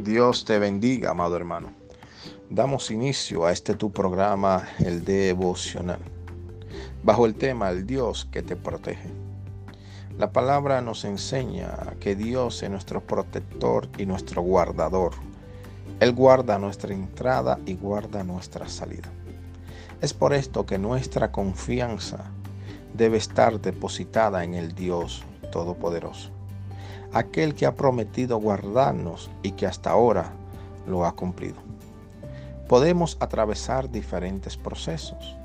Dios te bendiga, amado hermano. Damos inicio a este tu programa, el devocional, bajo el tema El Dios que te protege. La palabra nos enseña que Dios es nuestro protector y nuestro guardador. Él guarda nuestra entrada y guarda nuestra salida. Es por esto que nuestra confianza debe estar depositada en el Dios Todopoderoso aquel que ha prometido guardarnos y que hasta ahora lo ha cumplido. Podemos atravesar diferentes procesos,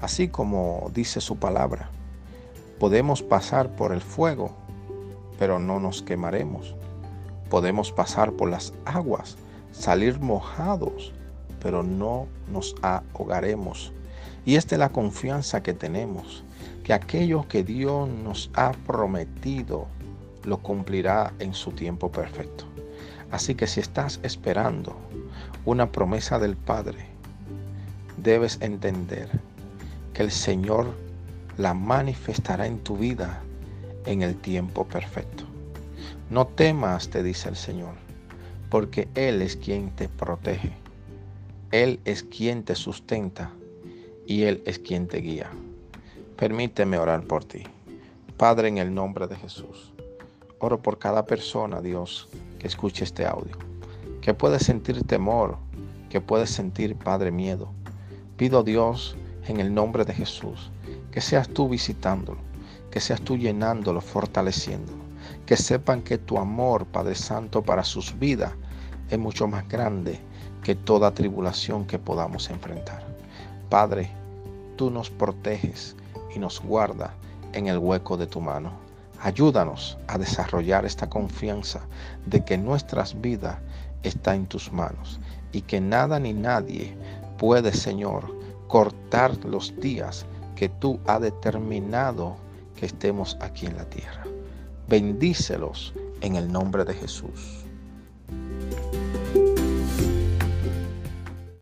así como dice su palabra. Podemos pasar por el fuego, pero no nos quemaremos. Podemos pasar por las aguas, salir mojados, pero no nos ahogaremos. Y esta es la confianza que tenemos, que aquello que Dios nos ha prometido lo cumplirá en su tiempo perfecto. Así que si estás esperando una promesa del Padre, debes entender que el Señor la manifestará en tu vida en el tiempo perfecto. No temas, te dice el Señor, porque Él es quien te protege. Él es quien te sustenta y Él es quien te guía. Permíteme orar por ti. Padre, en el nombre de Jesús. Oro por cada persona, Dios, que escuche este audio, que puede sentir temor, que puede sentir, Padre, miedo. Pido, Dios, en el nombre de Jesús, que seas tú visitándolo, que seas tú llenándolo, fortaleciéndolo, que sepan que tu amor, Padre Santo, para sus vidas es mucho más grande que toda tribulación que podamos enfrentar. Padre, tú nos proteges y nos guardas en el hueco de tu mano. Ayúdanos a desarrollar esta confianza de que nuestras vidas está en tus manos y que nada ni nadie puede, Señor, cortar los días que tú has determinado que estemos aquí en la tierra. Bendícelos en el nombre de Jesús.